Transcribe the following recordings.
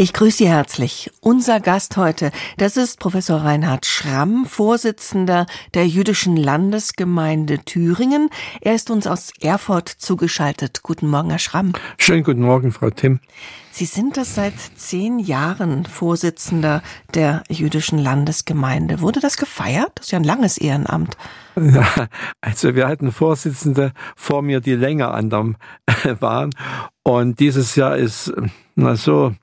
Ich grüße Sie herzlich. Unser Gast heute, das ist Professor Reinhard Schramm, Vorsitzender der jüdischen Landesgemeinde Thüringen. Er ist uns aus Erfurt zugeschaltet. Guten Morgen, Herr Schramm. Schönen guten Morgen, Frau Timm. Sie sind das seit zehn Jahren Vorsitzender der jüdischen Landesgemeinde. Wurde das gefeiert? Das ist ja ein langes Ehrenamt. Ja, also wir hatten Vorsitzende vor mir, die länger an dem waren. Und dieses Jahr ist na so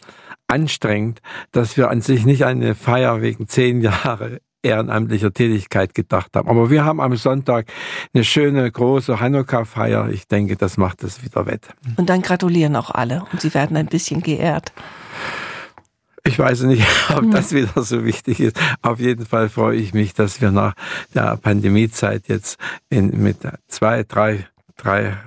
anstrengend, dass wir an sich nicht eine Feier wegen zehn Jahre ehrenamtlicher Tätigkeit gedacht haben. Aber wir haben am Sonntag eine schöne große Hanukkah-Feier. Ich denke, das macht es wieder wett. Und dann gratulieren auch alle und sie werden ein bisschen geehrt. Ich weiß nicht, ob das wieder so wichtig ist. Auf jeden Fall freue ich mich, dass wir nach der Pandemiezeit jetzt in, mit zwei, drei, drei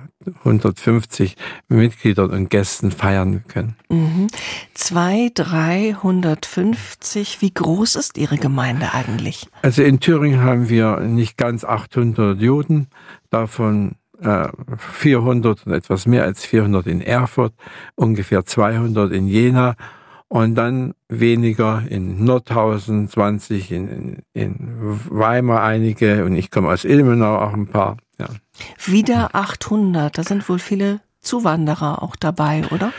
150 Mitgliedern und Gästen feiern können. Mhm. Zwei, 350. Wie groß ist Ihre Gemeinde eigentlich? Also in Thüringen haben wir nicht ganz 800 Juden, davon 400 äh, und etwas mehr als 400 in Erfurt, ungefähr 200 in Jena und dann weniger in Nordhausen, 20 in, in, in Weimar einige und ich komme aus Ilmenau auch ein paar. Wieder 800, da sind wohl viele Zuwanderer auch dabei, oder?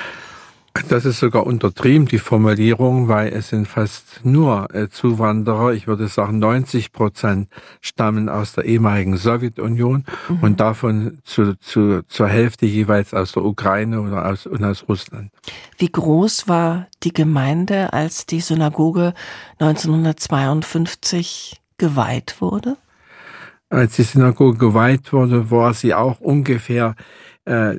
Das ist sogar untertrieben, die Formulierung, weil es sind fast nur äh, Zuwanderer. Ich würde sagen, 90 Prozent stammen aus der ehemaligen Sowjetunion mhm. und davon zu, zu, zur Hälfte jeweils aus der Ukraine oder aus, und aus Russland. Wie groß war die Gemeinde, als die Synagoge 1952 geweiht wurde? Als die Synagoge geweiht wurde, war sie auch ungefähr äh,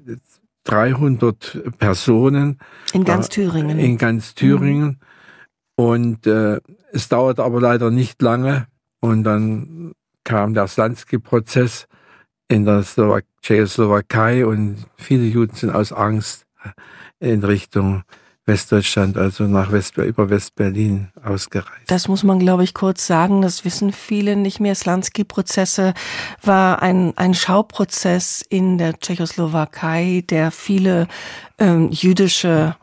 300 Personen. In ganz Thüringen. In ganz Thüringen. Mhm. Und äh, es dauerte aber leider nicht lange. Und dann kam der Slansky-Prozess in der Slowak Tschechoslowakei und viele Juden sind aus Angst in Richtung Westdeutschland, also nach West, über Westberlin ausgereist. Das muss man, glaube ich, kurz sagen. Das wissen viele nicht mehr. Slansky-Prozesse war ein, ein Schauprozess in der Tschechoslowakei, der viele ähm, jüdische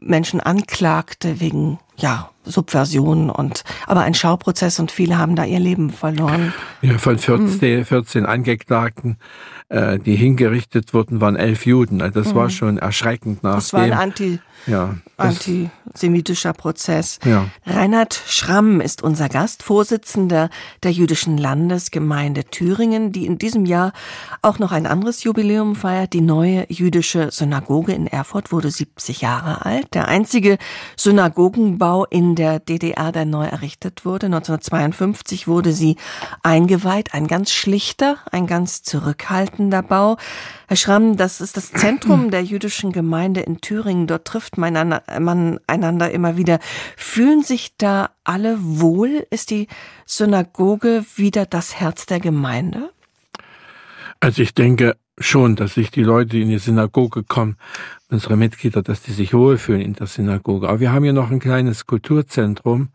Menschen anklagte wegen ja, Subversion und aber ein Schauprozess und viele haben da ihr Leben verloren. Ja, von 14, 14 Angeklagten, äh, die hingerichtet wurden, waren elf Juden. Also das mhm. war schon erschreckend nach Das war ein Anti, ja, antisemitischer Prozess. Ja. Reinhard Schramm ist unser Gast, Vorsitzender der jüdischen Landesgemeinde Thüringen, die in diesem Jahr auch noch ein anderes Jubiläum feiert. Die neue jüdische Synagoge in Erfurt wurde 70 Jahre alt. Der einzige Synagogenbau Bau der DDR, der neu errichtet wurde. 1952 wurde sie eingeweiht. Ein ganz schlichter, ein ganz zurückhaltender Bau. Herr Schramm, das ist das Zentrum der jüdischen Gemeinde in Thüringen. Dort trifft man einander immer wieder. Fühlen sich da alle wohl? Ist die Synagoge wieder das Herz der Gemeinde? Also ich denke schon, dass sich die Leute, in die Synagoge kommen, unsere Mitglieder, dass die sich wohlfühlen in der Synagoge. Aber wir haben ja noch ein kleines Kulturzentrum,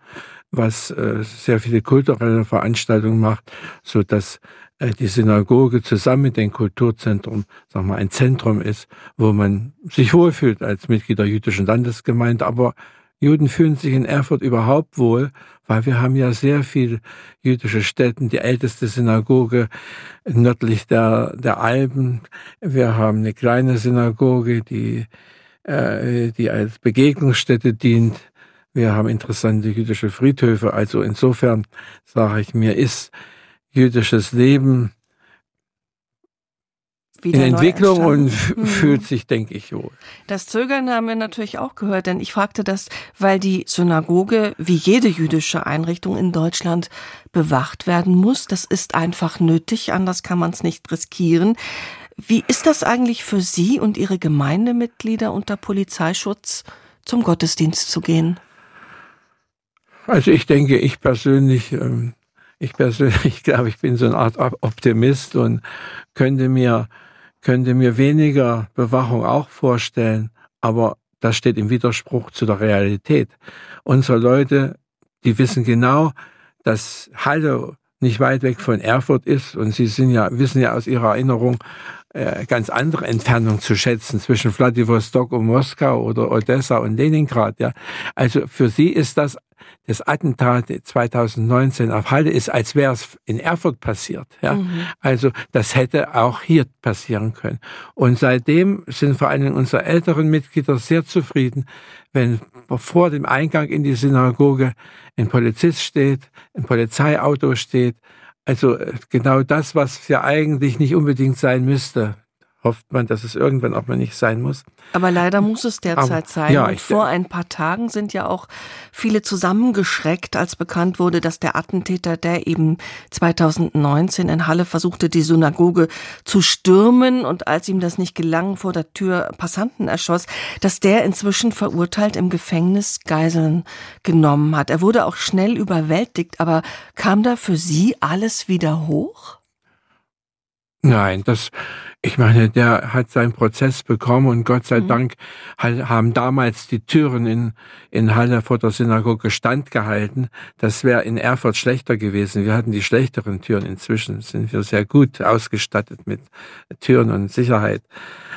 was äh, sehr viele kulturelle Veranstaltungen macht, so dass äh, die Synagoge zusammen mit dem Kulturzentrum, sagen wir, ein Zentrum ist, wo man sich wohlfühlt als Mitglied der jüdischen Landesgemeinde, aber Juden fühlen sich in Erfurt überhaupt wohl, weil wir haben ja sehr viele jüdische Städte, die älteste Synagoge nördlich der, der Alpen. Wir haben eine kleine Synagoge, die, äh, die als Begegnungsstätte dient. Wir haben interessante jüdische Friedhöfe. Also insofern sage ich mir, ist jüdisches Leben in Entwicklung und mhm. fühlt sich, denke ich, wohl. Das Zögern haben wir natürlich auch gehört, denn ich fragte das, weil die Synagoge, wie jede jüdische Einrichtung in Deutschland, bewacht werden muss. Das ist einfach nötig, anders kann man es nicht riskieren. Wie ist das eigentlich für Sie und Ihre Gemeindemitglieder unter Polizeischutz zum Gottesdienst zu gehen? Also ich denke, ich persönlich, ähm, ich persönlich glaube, ich bin so eine Art Optimist und könnte mir könnte mir weniger Bewachung auch vorstellen, aber das steht im Widerspruch zu der Realität. Unsere Leute, die wissen genau, dass Halle nicht weit weg von Erfurt ist. Und Sie sind ja, wissen ja aus Ihrer Erinnerung, äh, ganz andere Entfernung zu schätzen zwischen Vladivostok und Moskau oder Odessa und Leningrad. Ja, also für Sie ist das das Attentat 2019 auf Halle ist, als wäre es in Erfurt passiert. Ja? Mhm. Also das hätte auch hier passieren können. Und seitdem sind vor allem unsere älteren Mitglieder sehr zufrieden, wenn vor dem Eingang in die Synagoge ein Polizist steht, ein Polizeiauto steht. Also äh, genau das, was ja eigentlich nicht unbedingt sein müsste hofft man, dass es irgendwann auch mal nicht sein muss. Aber leider muss es derzeit Aber, sein. Ja, Und vor ein paar Tagen sind ja auch viele zusammengeschreckt, als bekannt wurde, dass der Attentäter, der eben 2019 in Halle versuchte, die Synagoge zu stürmen und als ihm das nicht gelang, vor der Tür Passanten erschoss, dass der inzwischen verurteilt im Gefängnis Geiseln genommen hat. Er wurde auch schnell überwältigt, aber kam da für Sie alles wieder hoch? Nein, das, ich meine, der hat seinen Prozess bekommen und Gott sei mhm. Dank haben damals die Türen in, in Halle vor der Synagoge standgehalten. Das wäre in Erfurt schlechter gewesen. Wir hatten die schlechteren Türen. Inzwischen sind wir sehr gut ausgestattet mit Türen und Sicherheit.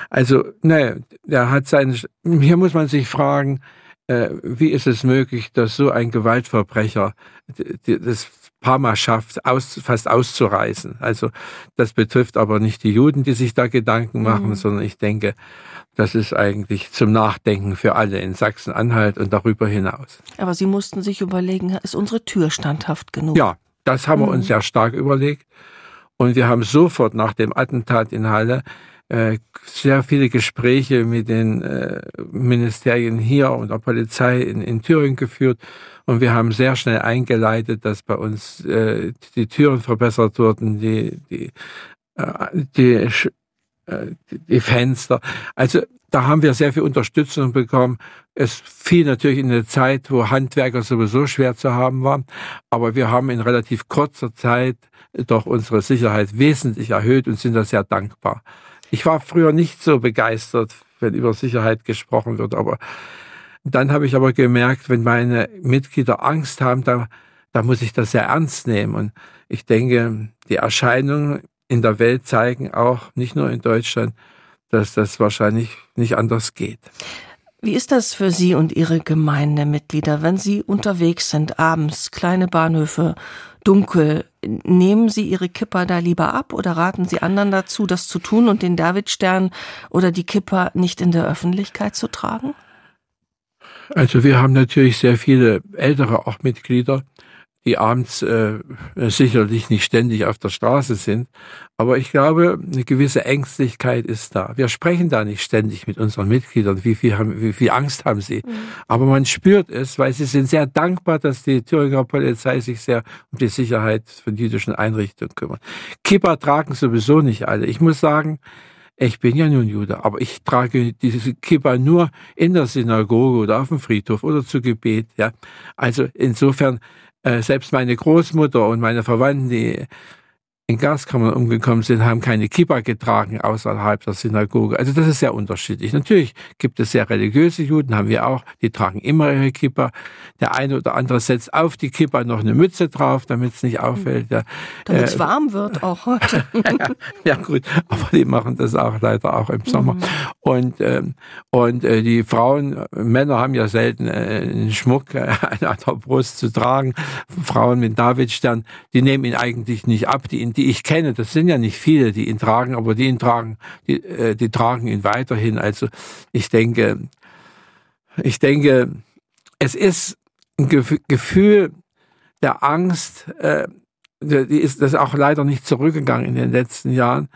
Also, ne, der hat seinen, hier muss man sich fragen, äh, wie ist es möglich, dass so ein Gewaltverbrecher das Parma schafft, aus, fast auszureißen. Also das betrifft aber nicht die Juden, die sich da Gedanken machen, mhm. sondern ich denke, das ist eigentlich zum Nachdenken für alle in Sachsen-Anhalt und darüber hinaus. Aber Sie mussten sich überlegen, ist unsere Tür standhaft genug? Ja, das haben mhm. wir uns mhm. sehr stark überlegt. Und wir haben sofort nach dem Attentat in Halle äh, sehr viele Gespräche mit den äh, Ministerien hier und der Polizei in, in Thüringen geführt und wir haben sehr schnell eingeleitet, dass bei uns äh, die Türen verbessert wurden, die, die, äh, die, äh, die Fenster. Also da haben wir sehr viel Unterstützung bekommen. Es fiel natürlich in eine Zeit, wo Handwerker sowieso schwer zu haben waren, aber wir haben in relativ kurzer Zeit doch unsere Sicherheit wesentlich erhöht und sind da sehr dankbar. Ich war früher nicht so begeistert, wenn über Sicherheit gesprochen wird, aber dann habe ich aber gemerkt, wenn meine Mitglieder Angst haben, da, da muss ich das sehr ernst nehmen. Und ich denke, die Erscheinungen in der Welt zeigen auch, nicht nur in Deutschland, dass das wahrscheinlich nicht anders geht. Wie ist das für Sie und Ihre Gemeindemitglieder, wenn Sie unterwegs sind, abends, kleine Bahnhöfe, dunkel? Nehmen Sie Ihre Kipper da lieber ab oder raten Sie anderen dazu, das zu tun und den Davidstern oder die Kipper nicht in der Öffentlichkeit zu tragen? Also wir haben natürlich sehr viele ältere auch Mitglieder, die abends äh, sicherlich nicht ständig auf der Straße sind. Aber ich glaube, eine gewisse Ängstlichkeit ist da. Wir sprechen da nicht ständig mit unseren Mitgliedern, wie viel, haben, wie viel Angst haben sie. Mhm. Aber man spürt es, weil sie sind sehr dankbar, dass die Thüringer Polizei sich sehr um die Sicherheit von jüdischen Einrichtungen kümmert. Kippa tragen sowieso nicht alle. Ich muss sagen, ich bin ja nun Jude, aber ich trage diese Kippa nur in der Synagoge oder auf dem Friedhof oder zu Gebet. Ja, also insofern äh, selbst meine Großmutter und meine Verwandten, die in Gaskammern umgekommen sind, haben keine Kippa getragen außerhalb der Synagoge. Also das ist sehr unterschiedlich. Natürlich gibt es sehr religiöse Juden, haben wir auch, die tragen immer ihre Kippa. Der eine oder andere setzt auf die Kippa noch eine Mütze drauf, damit es nicht auffällt. Ja, damit es äh, warm wird auch heute. ja, ja, gut, aber die machen das auch leider auch im Sommer. Mhm. Und, ähm, und äh, die Frauen, Männer haben ja selten äh, einen Schmuck äh, an der Brust zu tragen. Frauen mit Davidstern, die nehmen ihn eigentlich nicht ab, die ihn die ich kenne, das sind ja nicht viele, die ihn tragen, aber die ihn tragen, die, äh, die tragen ihn weiterhin. Also ich denke, ich denke, es ist ein Gefühl der Angst, äh, die ist das auch leider nicht zurückgegangen in den letzten Jahren.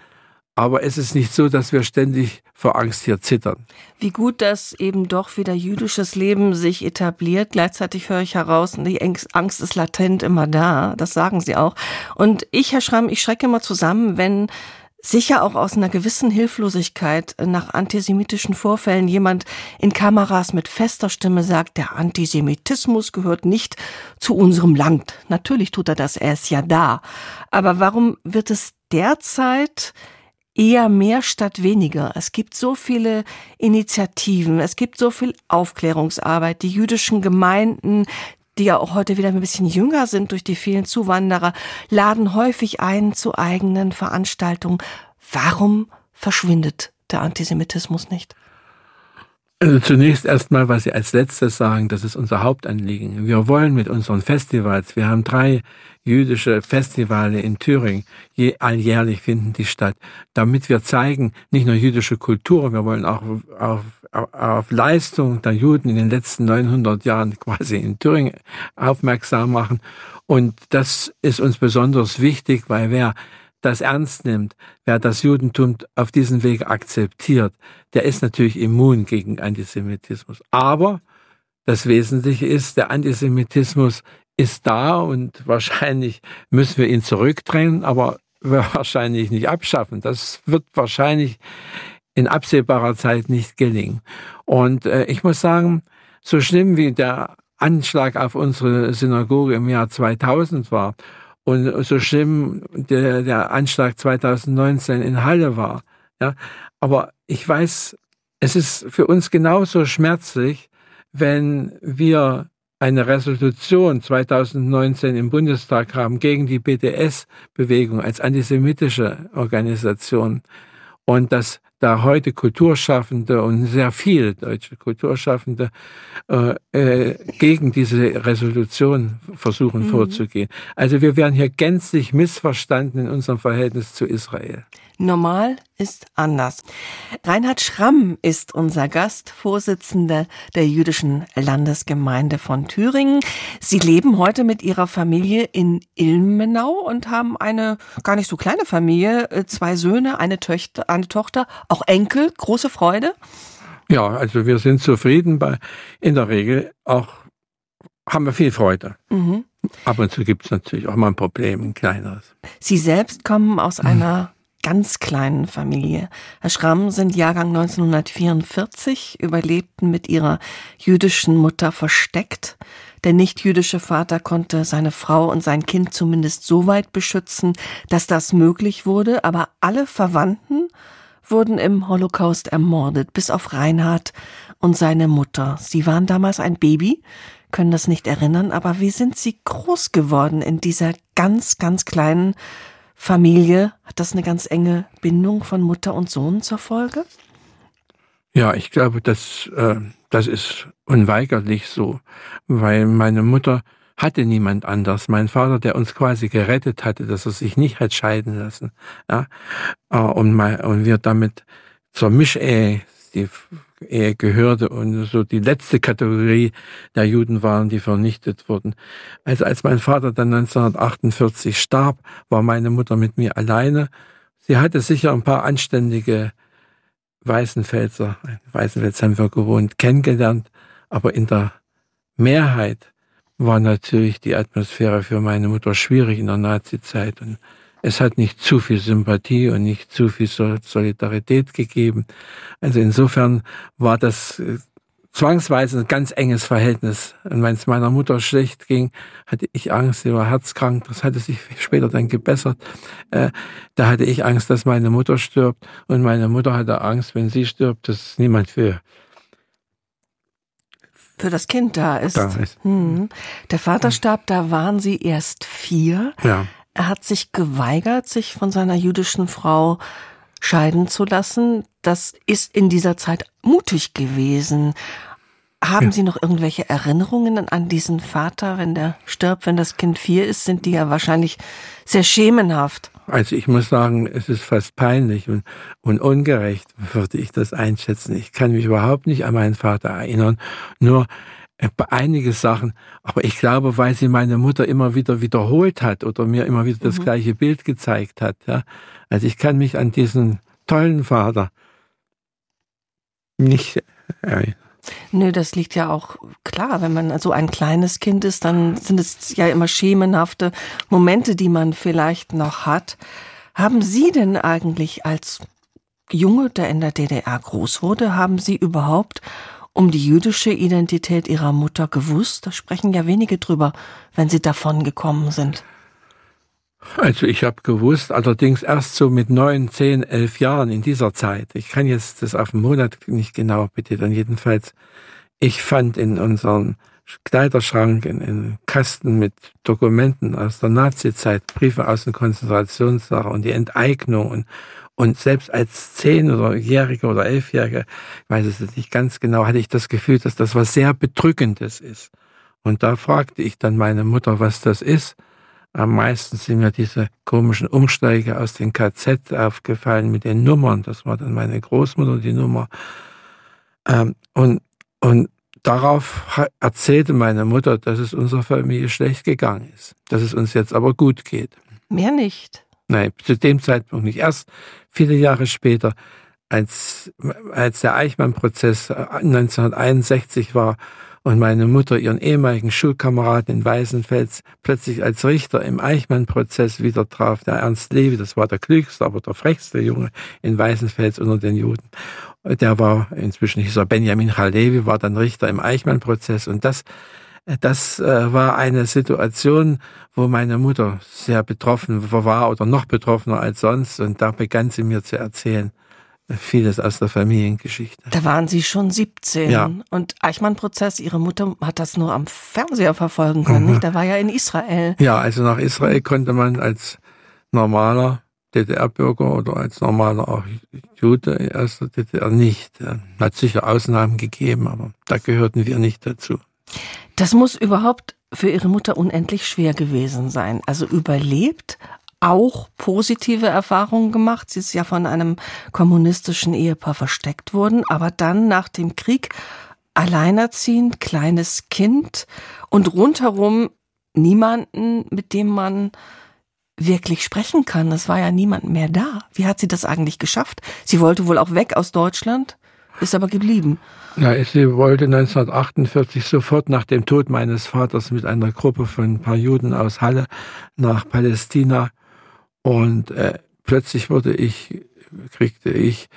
Aber es ist nicht so, dass wir ständig vor Angst hier zittern. Wie gut, dass eben doch wieder jüdisches Leben sich etabliert. Gleichzeitig höre ich heraus, die Angst ist latent immer da. Das sagen Sie auch. Und ich, Herr Schramm, ich schrecke immer zusammen, wenn sicher auch aus einer gewissen Hilflosigkeit nach antisemitischen Vorfällen jemand in Kameras mit fester Stimme sagt, der Antisemitismus gehört nicht zu unserem Land. Natürlich tut er das, er ist ja da. Aber warum wird es derzeit eher mehr statt weniger. Es gibt so viele Initiativen, es gibt so viel Aufklärungsarbeit. Die jüdischen Gemeinden, die ja auch heute wieder ein bisschen jünger sind durch die vielen Zuwanderer, laden häufig ein zu eigenen Veranstaltungen. Warum verschwindet der Antisemitismus nicht? Also zunächst erstmal, was Sie als letztes sagen, das ist unser Hauptanliegen. Wir wollen mit unseren Festivals, wir haben drei jüdische Festivale in Thüringen, je, alljährlich finden die statt, damit wir zeigen, nicht nur jüdische Kultur, wir wollen auch auf, auf, auf Leistung der Juden in den letzten 900 Jahren quasi in Thüringen aufmerksam machen. Und das ist uns besonders wichtig, weil wer das ernst nimmt, wer das Judentum auf diesen Weg akzeptiert, der ist natürlich immun gegen Antisemitismus. Aber das Wesentliche ist, der Antisemitismus ist da und wahrscheinlich müssen wir ihn zurückdrängen, aber wahrscheinlich nicht abschaffen. Das wird wahrscheinlich in absehbarer Zeit nicht gelingen. Und äh, ich muss sagen, so schlimm wie der Anschlag auf unsere Synagoge im Jahr 2000 war und so schlimm der, der Anschlag 2019 in Halle war. Ja, aber ich weiß, es ist für uns genauso schmerzlich, wenn wir eine Resolution 2019 im Bundestag haben gegen die BDS-Bewegung als antisemitische Organisation und dass da heute Kulturschaffende und sehr viele deutsche Kulturschaffende äh, äh, gegen diese Resolution versuchen mhm. vorzugehen. Also wir werden hier gänzlich missverstanden in unserem Verhältnis zu Israel. Normal ist anders. Reinhard Schramm ist unser Gast, Vorsitzender der jüdischen Landesgemeinde von Thüringen. Sie leben heute mit Ihrer Familie in Ilmenau und haben eine gar nicht so kleine Familie, äh, zwei Söhne, eine Töchter, eine Tochter, auch Enkel, große Freude. Ja, also wir sind zufrieden bei, in der Regel auch haben wir viel Freude. Mhm. Ab und zu gibt es natürlich auch mal ein Problem, ein kleineres. Sie selbst kommen aus einer ganz kleinen Familie. Herr Schramm sind Jahrgang 1944, überlebten mit ihrer jüdischen Mutter versteckt. Der nichtjüdische Vater konnte seine Frau und sein Kind zumindest so weit beschützen, dass das möglich wurde, aber alle Verwandten wurden im Holocaust ermordet, bis auf Reinhard und seine Mutter. Sie waren damals ein Baby, können das nicht erinnern, aber wie sind sie groß geworden in dieser ganz, ganz kleinen Familie, hat das eine ganz enge Bindung von Mutter und Sohn zur Folge? Ja, ich glaube, das, äh, das ist unweigerlich so, weil meine Mutter hatte niemand anders. Mein Vater, der uns quasi gerettet hatte, dass er sich nicht hat scheiden lassen, ja, äh, und, mein, und wir damit zur Mischehe die Ehe gehörte und so die letzte Kategorie der Juden waren, die vernichtet wurden. Also als mein Vater dann 1948 starb, war meine Mutter mit mir alleine. Sie hatte sicher ein paar anständige Weißenfelser, Weißenfels haben wir gewohnt, kennengelernt, aber in der Mehrheit war natürlich die Atmosphäre für meine Mutter schwierig in der Nazizeit und es hat nicht zu viel Sympathie und nicht zu viel Solidarität gegeben. Also insofern war das äh, zwangsweise ein ganz enges Verhältnis. Und wenn es meiner Mutter schlecht ging, hatte ich Angst, sie war herzkrank, das hatte sich später dann gebessert. Äh, da hatte ich Angst, dass meine Mutter stirbt. Und meine Mutter hatte Angst, wenn sie stirbt, dass niemand für für das Kind da ist. Da ist. Hm. Der Vater starb, da waren sie erst vier. Ja. Er hat sich geweigert, sich von seiner jüdischen Frau scheiden zu lassen. Das ist in dieser Zeit mutig gewesen. Haben ja. Sie noch irgendwelche Erinnerungen an diesen Vater, wenn der stirbt, wenn das Kind vier ist, sind die ja wahrscheinlich sehr schemenhaft. Also ich muss sagen, es ist fast peinlich und, und ungerecht, würde ich das einschätzen. Ich kann mich überhaupt nicht an meinen Vater erinnern. Nur äh, einige Sachen, aber ich glaube, weil sie meine Mutter immer wieder wiederholt hat oder mir immer wieder das mhm. gleiche Bild gezeigt hat. Ja. Also ich kann mich an diesen tollen Vater nicht erinnern. Nö, das liegt ja auch klar, wenn man so ein kleines Kind ist, dann sind es ja immer schemenhafte Momente, die man vielleicht noch hat. Haben Sie denn eigentlich als Junge, der in der DDR groß wurde, haben Sie überhaupt um die jüdische Identität ihrer Mutter gewusst? Da sprechen ja wenige drüber, wenn sie davon gekommen sind. Also ich habe gewusst, allerdings erst so mit neun, zehn, elf Jahren in dieser Zeit. Ich kann jetzt das auf den Monat nicht genau betiteln. Jedenfalls, ich fand in unseren Kleiderschrank, in einen Kasten mit Dokumenten aus der Nazizeit, Briefe aus dem Konzentrationslager und die Enteignung und, und selbst als zehn- oder Jähriger oder Elfjähriger, ich weiß es nicht ganz genau, hatte ich das Gefühl, dass das was sehr Bedrückendes ist. Und da fragte ich dann meine Mutter, was das ist. Am meisten sind mir diese komischen Umsteige aus den KZ aufgefallen mit den Nummern. Das war dann meine Großmutter die Nummer. Ähm, und, und darauf erzählte meine Mutter, dass es unserer Familie schlecht gegangen ist, dass es uns jetzt aber gut geht. Mehr nicht. Nein, zu dem Zeitpunkt nicht. Erst viele Jahre später, als, als der Eichmann-Prozess 1961 äh, war und meine Mutter ihren ehemaligen Schulkameraden in Weißenfels plötzlich als Richter im Eichmann-Prozess wieder traf, der Ernst Levi, das war der klügste, aber der frechste Junge in Weißenfels unter den Juden. Der war, inzwischen hieß er Benjamin Halevi, war dann Richter im Eichmann-Prozess und das das äh, war eine Situation, wo meine Mutter sehr betroffen war oder noch betroffener als sonst. Und da begann sie mir zu erzählen, vieles aus der Familiengeschichte. Da waren Sie schon 17. Ja. Und Eichmann-Prozess, Ihre Mutter hat das nur am Fernseher verfolgen können, mhm. nicht? Da war ja in Israel. Ja, also nach Israel konnte man als normaler DDR-Bürger oder als normaler auch Jude aus der DDR nicht. Hat sicher Ausnahmen gegeben, aber da gehörten wir nicht dazu. Das muss überhaupt für Ihre Mutter unendlich schwer gewesen sein. Also überlebt, auch positive Erfahrungen gemacht. Sie ist ja von einem kommunistischen Ehepaar versteckt worden, aber dann nach dem Krieg alleinerziehend, kleines Kind und rundherum niemanden, mit dem man wirklich sprechen kann. Es war ja niemand mehr da. Wie hat sie das eigentlich geschafft? Sie wollte wohl auch weg aus Deutschland, ist aber geblieben. Ja, sie wollte 1948 sofort nach dem Tod meines Vaters mit einer Gruppe von ein paar Juden aus Halle nach Palästina und äh, plötzlich wurde ich, kriegte ich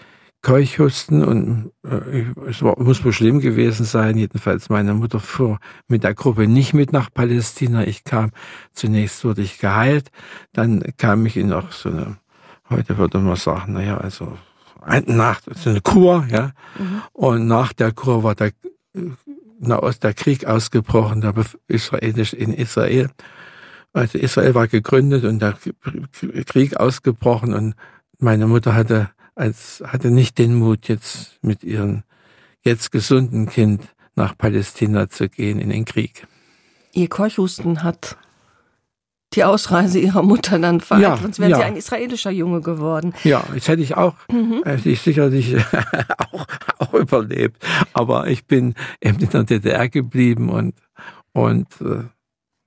Keuchhusten und äh, es war, muss wohl schlimm gewesen sein. Jedenfalls meine Mutter fuhr mit der Gruppe nicht mit nach Palästina. Ich kam, zunächst wurde ich geheilt, dann kam ich in auch so eine, heute würde man sagen, naja, also nach, so eine Kur, ja. Mhm. Und nach der Kur war der, na, aus der Krieg ausgebrochen, der israelisch in Israel. Also Israel war gegründet und der Krieg ausgebrochen und meine Mutter hatte als hatte nicht den Mut jetzt mit ihrem jetzt gesunden Kind nach Palästina zu gehen in den Krieg. Ihr Keuchhusten hat die Ausreise ihrer Mutter dann verhandelt. Ja, Sonst wäre ja. sie ein israelischer Junge geworden. Ja, jetzt hätte ich auch, mhm. Äh, hätte ich sicherlich auch, auch überlebt. Aber ich bin eben in der DDR geblieben und, und, äh,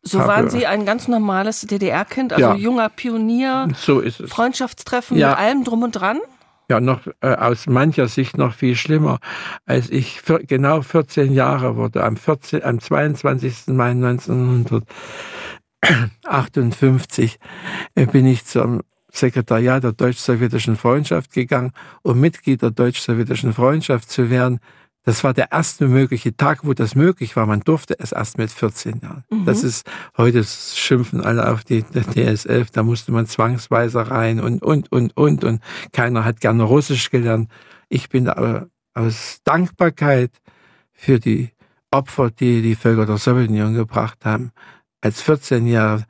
so waren Sie ein ganz normales DDR-Kind, also ja. junger Pionier, so ist es. Freundschaftstreffen ja. mit allem drum und dran? ja noch äh, aus mancher Sicht noch viel schlimmer. Als ich für, genau 14 Jahre wurde, am, 14, am 22. Mai 1900, 58 äh, bin ich zum Sekretariat der deutsch-sowjetischen Freundschaft gegangen, um Mitglied der deutsch-sowjetischen Freundschaft zu werden. Das war der erste mögliche Tag, wo das möglich war. Man durfte es erst mit 14 Jahren. Mhm. Das ist, heute schimpfen alle auf die DSF, da musste man zwangsweise rein und, und, und, und, und keiner hat gerne Russisch gelernt. Ich bin aber aus Dankbarkeit für die Opfer, die die Völker der Sowjetunion gebracht haben, als 14 Jahre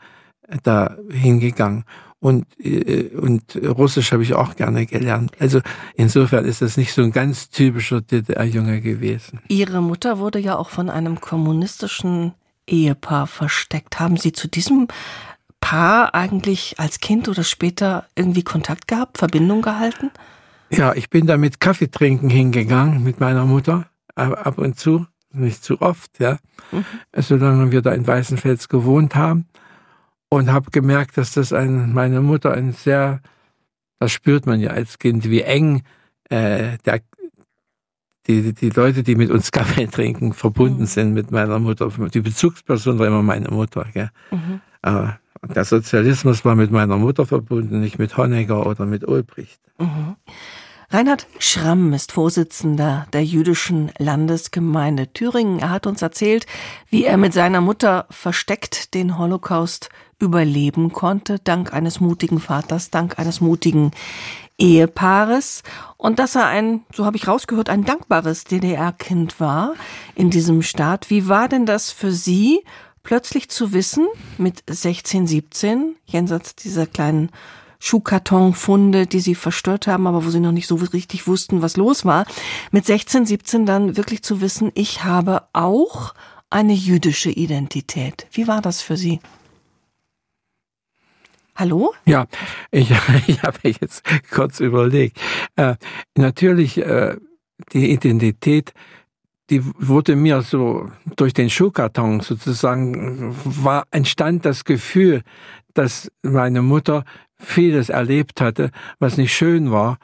da hingegangen und, äh, und Russisch habe ich auch gerne gelernt. Also insofern ist das nicht so ein ganz typischer DDR-Junge gewesen. Ihre Mutter wurde ja auch von einem kommunistischen Ehepaar versteckt. Haben Sie zu diesem Paar eigentlich als Kind oder später irgendwie Kontakt gehabt, Verbindung gehalten? Ja, ich bin da mit Kaffee trinken hingegangen mit meiner Mutter ab und zu, nicht zu oft, ja, mhm. solange wir da in Weißenfels gewohnt haben und habe gemerkt, dass das ein, meine Mutter ein sehr, das spürt man ja als Kind, wie eng äh, der, die, die Leute, die mit uns Kaffee trinken, verbunden mhm. sind mit meiner Mutter. Die Bezugsperson war immer meine Mutter. Gell? Mhm. Aber der Sozialismus war mit meiner Mutter verbunden, nicht mit Honecker oder mit Ulbricht. Mhm. Reinhard Schramm ist Vorsitzender der jüdischen Landesgemeinde Thüringen. Er hat uns erzählt, wie er mit seiner Mutter versteckt den Holocaust überleben konnte, dank eines mutigen Vaters, dank eines mutigen Ehepaares und dass er ein, so habe ich rausgehört, ein dankbares DDR-Kind war in diesem Staat. Wie war denn das für Sie, plötzlich zu wissen, mit 16, 17, jenseits dieser kleinen Schuhkartonfunde, die sie verstört haben, aber wo sie noch nicht so richtig wussten, was los war, mit 16, 17 dann wirklich zu wissen, ich habe auch eine jüdische Identität. Wie war das für Sie? Hallo? Ja, ich, ich habe jetzt kurz überlegt. Äh, natürlich, äh, die Identität, die wurde mir so durch den Schuhkarton sozusagen, war, entstand das Gefühl, dass meine Mutter vieles erlebt hatte, was nicht schön war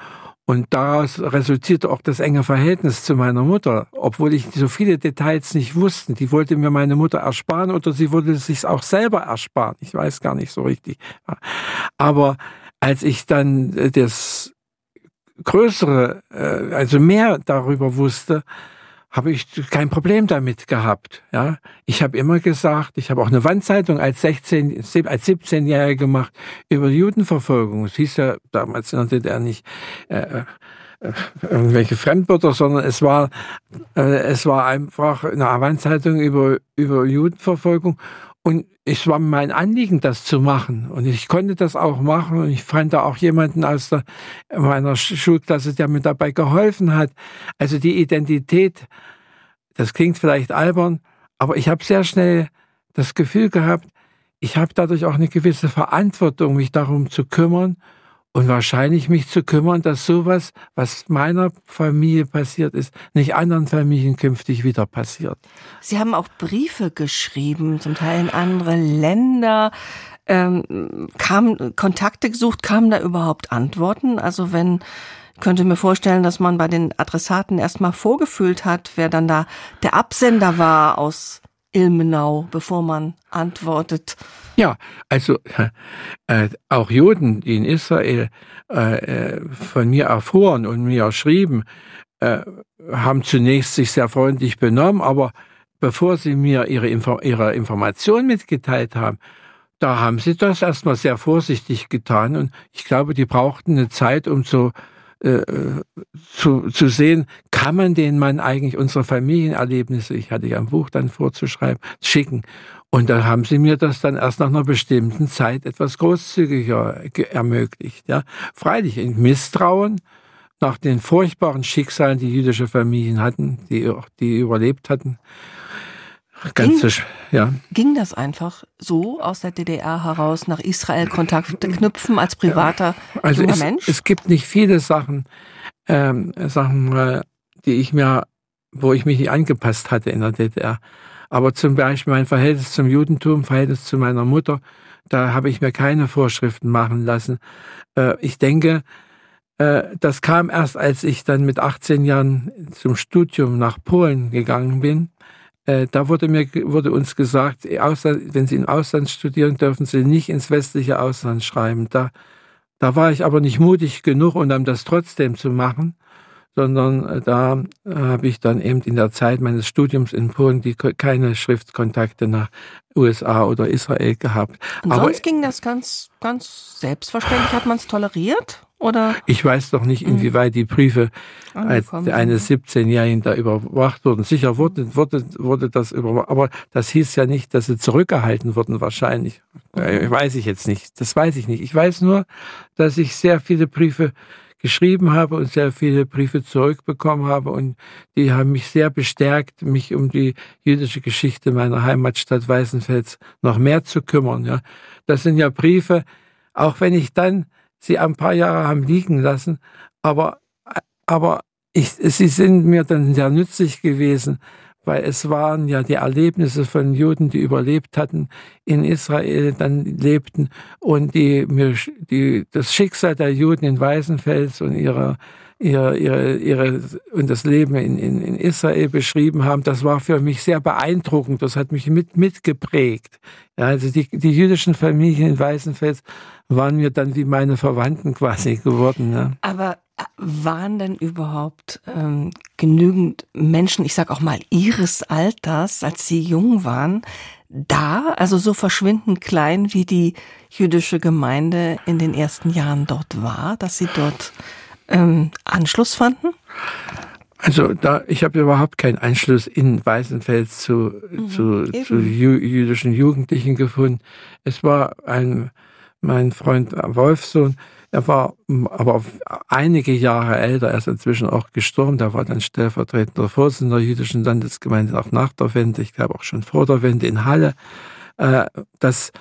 und daraus resultierte auch das enge Verhältnis zu meiner Mutter, obwohl ich so viele Details nicht wusste. Die wollte mir meine Mutter ersparen oder sie wollte es sich auch selber ersparen. Ich weiß gar nicht so richtig. Aber als ich dann äh, das größere, äh, also mehr darüber wusste, habe ich kein Problem damit gehabt. Ja, ich habe immer gesagt, ich habe auch eine Wandzeitung als 16, als 17-Jährige gemacht über Judenverfolgung. Es hieß ja damals in der nicht äh, äh, irgendwelche Fremdwörter, sondern es war äh, es war einfach eine Wandzeitung über über Judenverfolgung und es war mein Anliegen, das zu machen. Und ich konnte das auch machen. Und ich fand da auch jemanden aus der, meiner Schulklasse, der mir dabei geholfen hat. Also die Identität, das klingt vielleicht albern, aber ich habe sehr schnell das Gefühl gehabt, ich habe dadurch auch eine gewisse Verantwortung, mich darum zu kümmern und wahrscheinlich mich zu kümmern, dass sowas, was meiner Familie passiert ist, nicht anderen Familien künftig wieder passiert. Sie haben auch Briefe geschrieben, zum Teil in andere Länder. Ähm, kam Kontakte gesucht, kamen da überhaupt Antworten? Also wenn könnte mir vorstellen, dass man bei den Adressaten erstmal vorgefühlt hat, wer dann da der Absender war aus Ilmenau, bevor man antwortet. Ja, also äh, auch Juden, die in Israel äh, äh, von mir erfuhren und mir schrieben, äh, haben zunächst sich sehr freundlich benommen, aber bevor sie mir ihre, Info ihre Information mitgeteilt haben, da haben sie das erstmal sehr vorsichtig getan und ich glaube, die brauchten eine Zeit, um zu äh, zu, zu sehen, kann man den Mann eigentlich unsere Familienerlebnisse, ich hatte ja ein Buch dann vorzuschreiben, schicken. Und da haben sie mir das dann erst nach einer bestimmten Zeit etwas großzügiger ermöglicht. Ja. Freilich in Misstrauen nach den furchtbaren Schicksalen, die jüdische Familien hatten, die, die überlebt hatten. Ganz ging, ja. ging das einfach so aus der DDR heraus nach Israel Kontakte knüpfen als privater also junger es, Mensch? Es gibt nicht viele Sachen, ähm, Sachen, die ich mir, wo ich mich nicht angepasst hatte in der DDR. Aber zum Beispiel mein Verhältnis zum Judentum, Verhältnis zu meiner Mutter, da habe ich mir keine Vorschriften machen lassen. Äh, ich denke, äh, das kam erst, als ich dann mit 18 Jahren zum Studium nach Polen gegangen bin äh, da wurde mir wurde uns gesagt, wenn Sie im Ausland studieren, dürfen Sie nicht ins westliche Ausland schreiben. Da da war ich aber nicht mutig genug, um dann das trotzdem zu machen, sondern äh, da äh, habe ich dann eben in der Zeit meines Studiums in Polen die keine Schriftkontakte nach USA oder Israel gehabt. Und aber sonst ging das ganz ganz selbstverständlich. Hat man es toleriert? Oder? Ich weiß doch nicht, hm. inwieweit die Briefe als eines 17-Jährigen da überwacht wurden. Sicher wurde, wurde, wurde das überwacht, aber das hieß ja nicht, dass sie zurückgehalten wurden, wahrscheinlich. Mhm. Weiß ich jetzt nicht. Das weiß ich nicht. Ich weiß nur, dass ich sehr viele Briefe geschrieben habe und sehr viele Briefe zurückbekommen habe und die haben mich sehr bestärkt, mich um die jüdische Geschichte meiner Heimatstadt Weißenfels noch mehr zu kümmern. Ja, das sind ja Briefe, auch wenn ich dann sie ein paar Jahre haben liegen lassen, aber, aber ich, sie sind mir dann sehr nützlich gewesen, weil es waren ja die Erlebnisse von Juden, die überlebt hatten, in Israel dann lebten und die mir die das Schicksal der Juden in Weißenfels und ihrer ihre, ihre, ihre und das Leben in, in, in Israel beschrieben haben, das war für mich sehr beeindruckend. Das hat mich mit mitgeprägt. Ja, also die, die jüdischen Familien in Weißenfels waren mir dann wie meine Verwandten quasi geworden. Ja. Aber Waren denn überhaupt ähm, genügend Menschen, ich sag auch mal ihres Alters, als sie jung waren, da, also so verschwindend klein, wie die jüdische Gemeinde in den ersten Jahren dort war, dass sie dort ähm, Anschluss fanden? Also da, ich habe überhaupt keinen Anschluss in Weißenfels zu, mhm, zu, zu jü jüdischen Jugendlichen gefunden. Es war ein, mein Freund Wolfsohn, er war aber einige Jahre älter, er ist inzwischen auch gestorben, der war dann stellvertretender Vorsitzender der jüdischen Landesgemeinde auch nach der Wende, ich glaube auch schon vor der Wende in Halle. Äh, das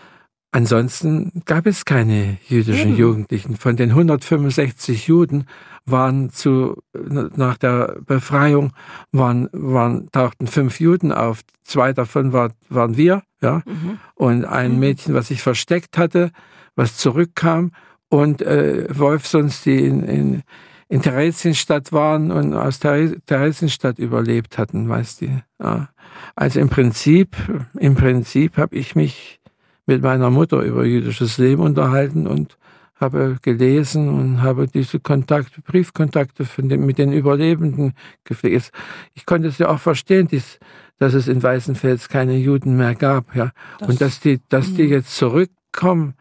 Ansonsten gab es keine jüdischen mhm. Jugendlichen. Von den 165 Juden waren zu, nach der Befreiung waren, waren, tauchten fünf Juden auf. Zwei davon war, waren wir, ja. Mhm. Und ein mhm. Mädchen, was sich versteckt hatte, was zurückkam und äh, Wolfsons, die in, in, in Theresienstadt waren und aus Theresienstadt überlebt hatten, weißt du. Ja. Also im Prinzip, im Prinzip habe ich mich mit meiner Mutter über jüdisches Leben unterhalten und habe gelesen und habe diese Kontakte, Briefkontakte den, mit den Überlebenden gepflegt. Ich konnte es ja auch verstehen, dies, dass es in Weißenfels keine Juden mehr gab, ja. Das, und dass die, dass die mhm. jetzt zurückkommen,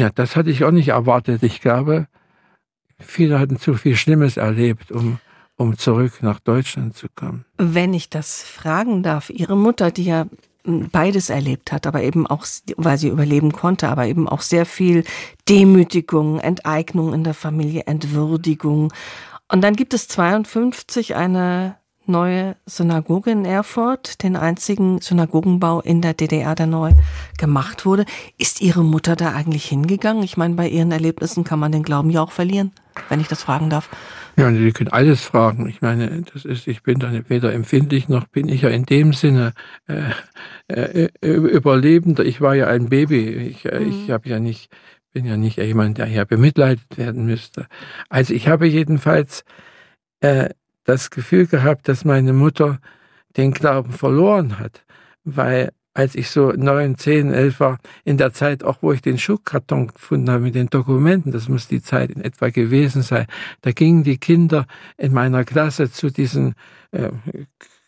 ja, das hatte ich auch nicht erwartet. Ich glaube, viele hatten zu viel Schlimmes erlebt, um, um zurück nach Deutschland zu kommen. Wenn ich das fragen darf, Ihre Mutter, die ja beides erlebt hat, aber eben auch, weil sie überleben konnte, aber eben auch sehr viel Demütigung, Enteignung in der Familie, Entwürdigung. Und dann gibt es 52 eine neue Synagoge in Erfurt, den einzigen Synagogenbau in der DDR, der neu gemacht wurde. Ist Ihre Mutter da eigentlich hingegangen? Ich meine, bei Ihren Erlebnissen kann man den Glauben ja auch verlieren, wenn ich das fragen darf. Ja, Sie können alles fragen. Ich meine, das ist, ich bin da weder empfindlich noch bin ich ja in dem Sinne äh, äh, Überlebender. Ich war ja ein Baby. Ich, äh, mhm. ich habe ja nicht, bin ja nicht jemand, der hier bemitleidet werden müsste. Also ich habe jedenfalls äh, das Gefühl gehabt, dass meine Mutter den Glauben verloren hat, weil als ich so neun, zehn, elf war, in der Zeit auch, wo ich den Schuhkarton gefunden habe mit den Dokumenten, das muss die Zeit in etwa gewesen sein, da gingen die Kinder in meiner Klasse zu diesen äh,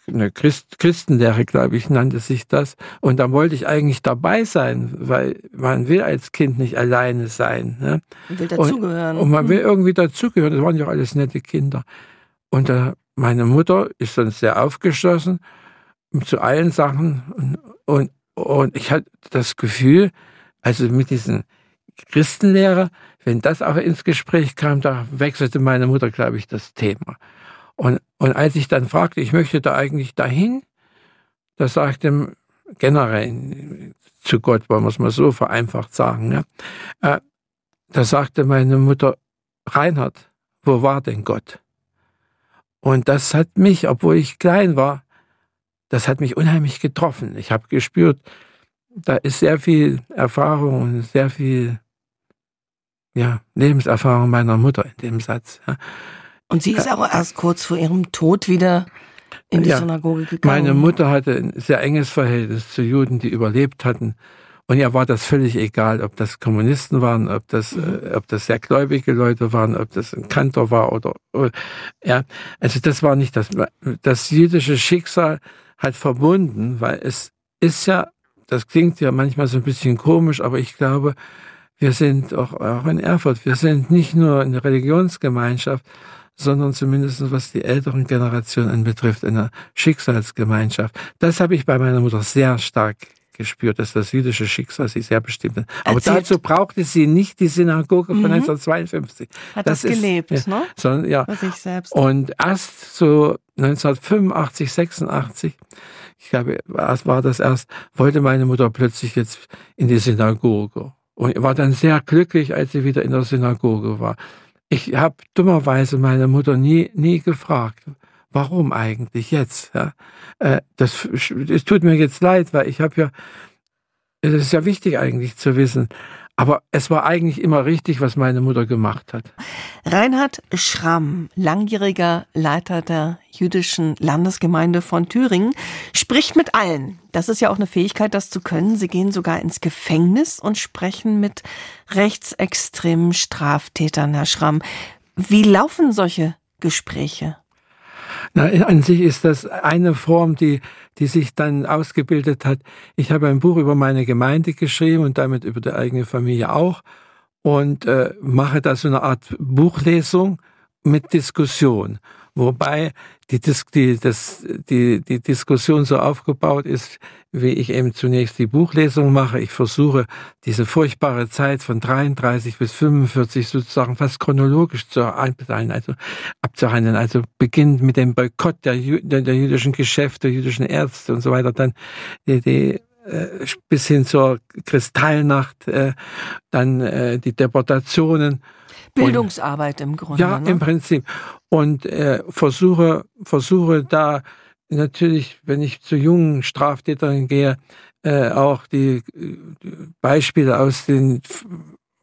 eine Christ, Christenlehre, glaube ich, nannte sich das. Und da wollte ich eigentlich dabei sein, weil man will als Kind nicht alleine sein. Ne? Man will dazugehören. Und, und man will hm. irgendwie dazugehören. Das waren ja auch alles nette Kinder. Und äh, meine Mutter ist dann sehr aufgeschlossen zu allen Sachen. Und, und, und ich hatte das Gefühl, also mit diesen Christenlehrer, wenn das auch ins Gespräch kam, da wechselte meine Mutter, glaube ich, das Thema. Und, und als ich dann fragte, ich möchte da eigentlich dahin, da sagte generell zu Gott, wollen wir es mal so vereinfacht sagen, ja, äh, da sagte meine Mutter, Reinhard, wo war denn Gott? Und das hat mich, obwohl ich klein war, das hat mich unheimlich getroffen. Ich habe gespürt, da ist sehr viel Erfahrung und sehr viel ja, Lebenserfahrung meiner Mutter in dem Satz. Ja. Und sie ist auch erst kurz vor ihrem Tod wieder in die ja, Synagoge gegangen. Meine Mutter hatte ein sehr enges Verhältnis zu Juden, die überlebt hatten. Und ihr war das völlig egal, ob das Kommunisten waren, ob das, mhm. äh, ob das sehr gläubige Leute waren, ob das ein Kantor war oder, oder ja. Also das war nicht das, das jüdische Schicksal hat verbunden, weil es ist ja, das klingt ja manchmal so ein bisschen komisch, aber ich glaube, wir sind auch, auch in Erfurt, wir sind nicht nur eine Religionsgemeinschaft, sondern zumindest was die älteren Generationen anbetrifft, eine Schicksalsgemeinschaft. Das habe ich bei meiner Mutter sehr stark gespürt, dass das jüdische Schicksal sie sehr bestimmt hat. Aber Erzählt. dazu brauchte sie nicht die Synagoge von mhm. 1952. Hat das, das gelebt, ist, ne? Sondern, ja. Und erst so 1985, 86, ich glaube, war das erst, wollte meine Mutter plötzlich jetzt in die Synagoge. Und war dann sehr glücklich, als sie wieder in der Synagoge war. Ich habe dummerweise meine Mutter nie, nie gefragt, warum eigentlich jetzt? Ja? Äh, das, es tut mir jetzt leid, weil ich habe ja, es ist ja wichtig eigentlich zu wissen, aber es war eigentlich immer richtig, was meine Mutter gemacht hat. Reinhard Schramm, langjähriger Leiter der jüdischen Landesgemeinde von Thüringen, spricht mit allen. Das ist ja auch eine Fähigkeit, das zu können. Sie gehen sogar ins Gefängnis und sprechen mit rechtsextremen Straftätern, Herr Schramm. Wie laufen solche Gespräche? Na, an sich ist das eine Form, die, die sich dann ausgebildet hat. Ich habe ein Buch über meine Gemeinde geschrieben und damit über die eigene Familie auch und äh, mache da so eine Art Buchlesung mit Diskussion. Wobei die, die, das, die, die Diskussion so aufgebaut ist, wie ich eben zunächst die Buchlesung mache. Ich versuche, diese furchtbare Zeit von 33 bis 45 sozusagen fast chronologisch zu abzuhandeln, also abzuhandeln. Also beginnt mit dem Boykott der, der, der jüdischen Geschäfte, jüdischen Ärzte und so weiter, dann die, die äh, bis hin zur Kristallnacht, äh, dann äh, die Deportationen Bildungsarbeit im Grunde. Ja, ne? im Prinzip. Und äh, versuche, versuche da natürlich, wenn ich zu jungen Straftätern gehe, äh, auch die, die Beispiele aus den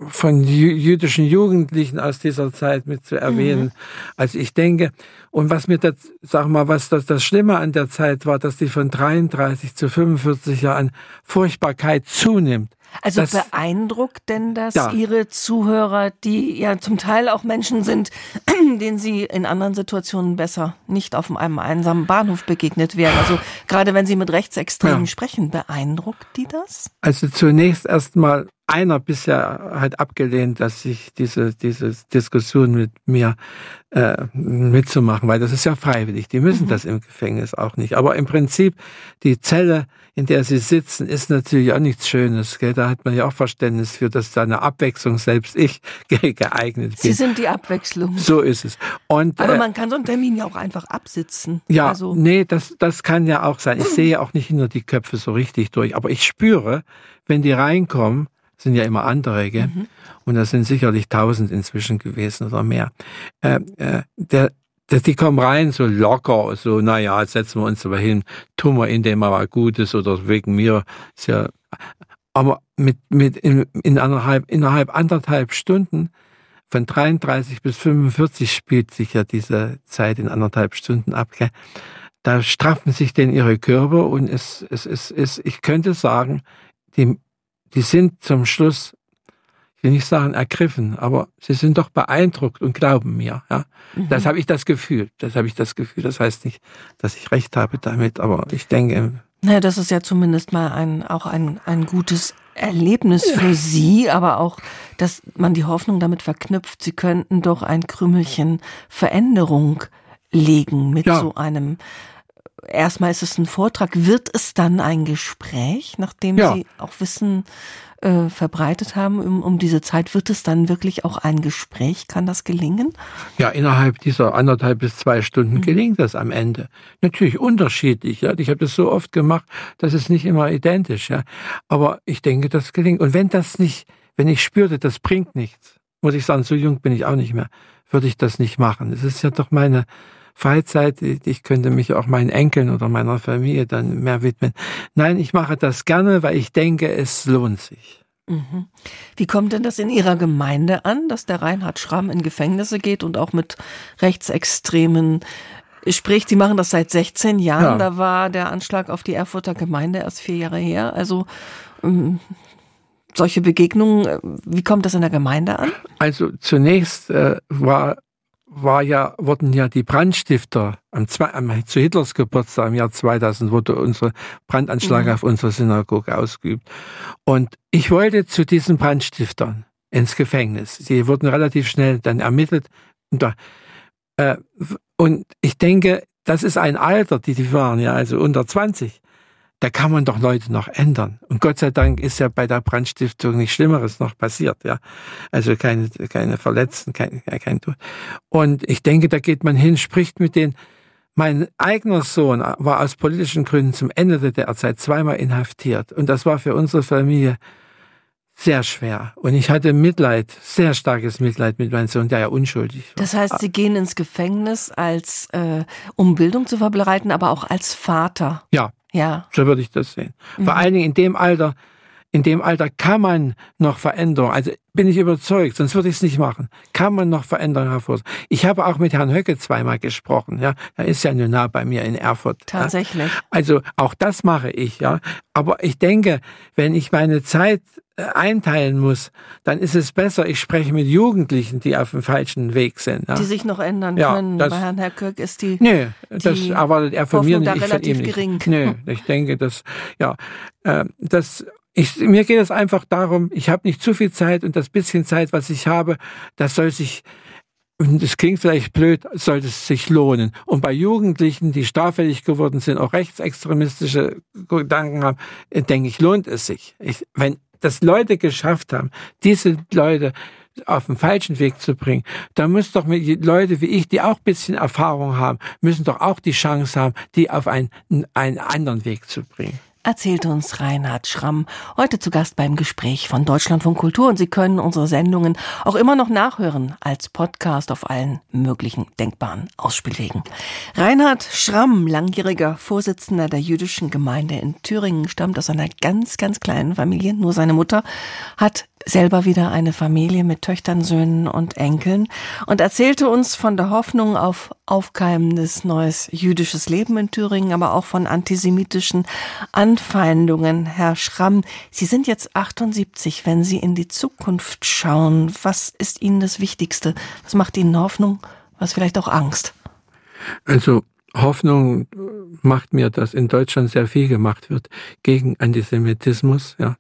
von jüdischen Jugendlichen aus dieser Zeit mit zu erwähnen. Mhm. Also ich denke, und was mir das, sag mal, was das, das Schlimme an der Zeit war, dass die von 33 zu 45 Jahren Furchtbarkeit zunimmt. Also das, beeindruckt denn das ja. Ihre Zuhörer, die ja zum Teil auch Menschen sind, denen Sie in anderen Situationen besser nicht auf einem einsamen Bahnhof begegnet wären? Also gerade wenn Sie mit Rechtsextremen ja. sprechen, beeindruckt die das? Also zunächst erstmal einer bisher hat abgelehnt, dass ich diese, diese Diskussion mit mir äh, mitzumachen, weil das ist ja freiwillig. Die müssen mhm. das im Gefängnis auch nicht. Aber im Prinzip die Zelle, in der sie sitzen, ist natürlich auch nichts Schönes. Gell? Da hat man ja auch Verständnis für, dass da eine Abwechslung selbst ich geeignet bin. Sie sind die Abwechslung. So ist es. Und, Aber äh, man kann so einen Termin ja auch einfach absitzen. Ja, also. nee, das, das kann ja auch sein. Ich sehe auch nicht hinter die Köpfe so richtig durch. Aber ich spüre, wenn die reinkommen, sind ja immer andere, gell? Mhm. Und das sind sicherlich tausend inzwischen gewesen oder mehr. Äh, äh, der, die kommen rein so locker, so, naja, setzen wir uns aber hin, tun wir in dem mal Gutes oder wegen mir. Ist ja, aber mit, mit in, in anderthalb, innerhalb anderthalb Stunden von 33 bis 45 spielt sich ja diese Zeit in anderthalb Stunden ab. Gell? Da straffen sich denn ihre Körper und es, es, es, es, ich könnte sagen, die die sind zum Schluss, ich will nicht sagen ergriffen, aber sie sind doch beeindruckt und glauben mir. Ja, mhm. das habe ich das Gefühl. Das habe ich das Gefühl. Das heißt nicht, dass ich recht habe damit, aber ich denke. Naja, das ist ja zumindest mal ein auch ein ein gutes Erlebnis für Sie, aber auch, dass man die Hoffnung damit verknüpft, Sie könnten doch ein Krümelchen Veränderung legen mit ja. so einem erstmal ist es ein Vortrag. Wird es dann ein Gespräch, nachdem ja. Sie auch Wissen äh, verbreitet haben um, um diese Zeit? Wird es dann wirklich auch ein Gespräch? Kann das gelingen? Ja, innerhalb dieser anderthalb bis zwei Stunden mhm. gelingt das am Ende. Natürlich unterschiedlich. Ja, ich habe das so oft gemacht, das ist nicht immer identisch. Ja, aber ich denke, das gelingt. Und wenn das nicht, wenn ich spürte, das bringt nichts, muss ich sagen, so jung bin ich auch nicht mehr, würde ich das nicht machen. Es ist ja doch meine Freizeit, ich könnte mich auch meinen Enkeln oder meiner Familie dann mehr widmen. Nein, ich mache das gerne, weil ich denke, es lohnt sich. Mhm. Wie kommt denn das in Ihrer Gemeinde an, dass der Reinhard Schramm in Gefängnisse geht und auch mit Rechtsextremen spricht? Sie machen das seit 16 Jahren. Ja. Da war der Anschlag auf die Erfurter Gemeinde erst vier Jahre her. Also ähm, solche Begegnungen, äh, wie kommt das in der Gemeinde an? Also zunächst äh, war war ja, wurden ja die Brandstifter am, am, zu Hitlers Geburtstag im Jahr 2000 wurde unser Brandanschlag mhm. auf unsere Synagoge ausgeübt. Und ich wollte zu diesen Brandstiftern ins Gefängnis. Sie wurden relativ schnell dann ermittelt. Und, da, äh, und ich denke, das ist ein Alter, die die waren, ja, also unter 20 da kann man doch Leute noch ändern. Und Gott sei Dank ist ja bei der Brandstiftung nichts Schlimmeres noch passiert, ja. Also keine, keine Verletzten, kein, kein Tod. Und ich denke, da geht man hin, spricht mit denen. Mein eigener Sohn war aus politischen Gründen zum Ende der DDR-Zeit zweimal inhaftiert. Und das war für unsere Familie sehr schwer. Und ich hatte Mitleid, sehr starkes Mitleid mit meinem Sohn, der ja unschuldig war. Das heißt, Sie gehen ins Gefängnis als, äh, um Bildung zu verbreiten, aber auch als Vater. Ja, ja. So würde ich das sehen. Mhm. Vor allen Dingen in dem Alter, in dem Alter kann man noch Veränderungen, also bin ich überzeugt, sonst würde ich es nicht machen, kann man noch Veränderungen hervorrufen. Ich habe auch mit Herrn Höcke zweimal gesprochen, ja, er ist ja nun nah bei mir in Erfurt. Tatsächlich. Ja? Also auch das mache ich, ja. Aber ich denke, wenn ich meine Zeit äh, einteilen muss, dann ist es besser, ich spreche mit Jugendlichen, die auf dem falschen Weg sind. Ja. Die sich noch ändern ja, können. Das, Bei Herrn Herrkirk ist die. Nee, das erwartet er von Hoffnung mir nicht. Da relativ nicht. gering. Nee, ich denke, dass, ja, äh, das, ich, mir geht es einfach darum, ich habe nicht zu viel Zeit und das bisschen Zeit, was ich habe, das soll sich und es klingt vielleicht blöd, sollte es sich lohnen. Und bei Jugendlichen, die straffällig geworden sind, auch rechtsextremistische Gedanken haben, äh, denke ich, lohnt es sich. Ich, wenn das Leute geschafft haben, diese Leute auf den falschen Weg zu bringen, dann müssen doch Leute wie ich, die auch bisschen Erfahrung haben, müssen doch auch die Chance haben, die auf einen, einen anderen Weg zu bringen erzählt uns Reinhard Schramm, heute zu Gast beim Gespräch von Deutschlandfunk Kultur. Und Sie können unsere Sendungen auch immer noch nachhören als Podcast auf allen möglichen denkbaren Ausspielwegen. Reinhard Schramm, langjähriger Vorsitzender der jüdischen Gemeinde in Thüringen, stammt aus einer ganz, ganz kleinen Familie. Nur seine Mutter hat selber wieder eine Familie mit Töchtern, Söhnen und Enkeln und erzählte uns von der Hoffnung auf aufkeimendes neues jüdisches Leben in Thüringen, aber auch von antisemitischen Anfeindungen. Herr Schramm, Sie sind jetzt 78. Wenn Sie in die Zukunft schauen, was ist Ihnen das Wichtigste? Was macht Ihnen Hoffnung? Was vielleicht auch Angst? Also Hoffnung macht mir, dass in Deutschland sehr viel gemacht wird gegen Antisemitismus, ja.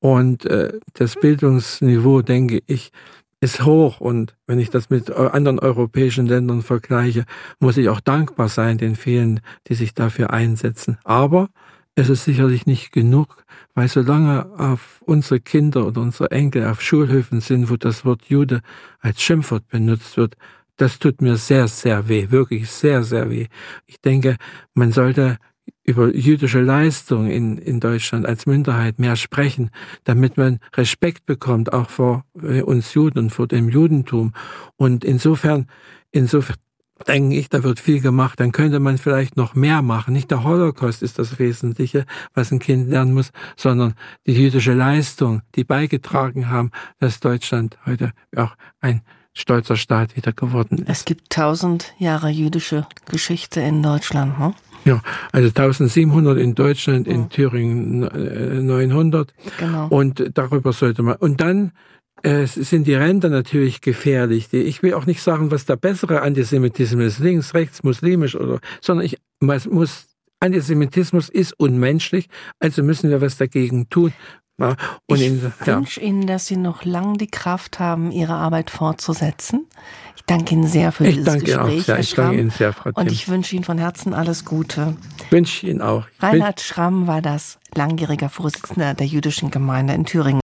Und äh, das Bildungsniveau, denke ich, ist hoch. Und wenn ich das mit anderen europäischen Ländern vergleiche, muss ich auch dankbar sein den vielen, die sich dafür einsetzen. Aber es ist sicherlich nicht genug, weil solange auf unsere Kinder oder unsere Enkel auf Schulhöfen sind, wo das Wort Jude als Schimpfwort benutzt wird, das tut mir sehr, sehr weh, wirklich sehr, sehr weh. Ich denke, man sollte über jüdische Leistung in, in Deutschland als Minderheit mehr sprechen, damit man Respekt bekommt, auch vor äh, uns Juden und vor dem Judentum. Und insofern, insofern denke ich, da wird viel gemacht, dann könnte man vielleicht noch mehr machen. Nicht der Holocaust ist das Wesentliche, was ein Kind lernen muss, sondern die jüdische Leistung, die beigetragen haben, dass Deutschland heute auch ein stolzer Staat wieder geworden ist. Es gibt tausend Jahre jüdische Geschichte in Deutschland. Ne? Ja, also 1700 in Deutschland, in Thüringen 900. Äh, genau. Und darüber sollte man. Und dann äh, sind die Ränder natürlich gefährlich. Ich will auch nicht sagen, was der bessere Antisemitismus ist, links, rechts, muslimisch oder, sondern ich man muss Antisemitismus ist unmenschlich, also müssen wir was dagegen tun. Ja, ich ja. wünsche Ihnen, dass Sie noch lang die Kraft haben, Ihre Arbeit fortzusetzen. Ich danke Ihnen sehr für ich dieses danke Gespräch. Auch sehr. Ich danke Ihnen sehr, Frau Und ich wünsche Ihnen von Herzen alles Gute. Wünsche Ihnen auch. Reinhard Schramm war das langjähriger Vorsitzender der jüdischen Gemeinde in Thüringen.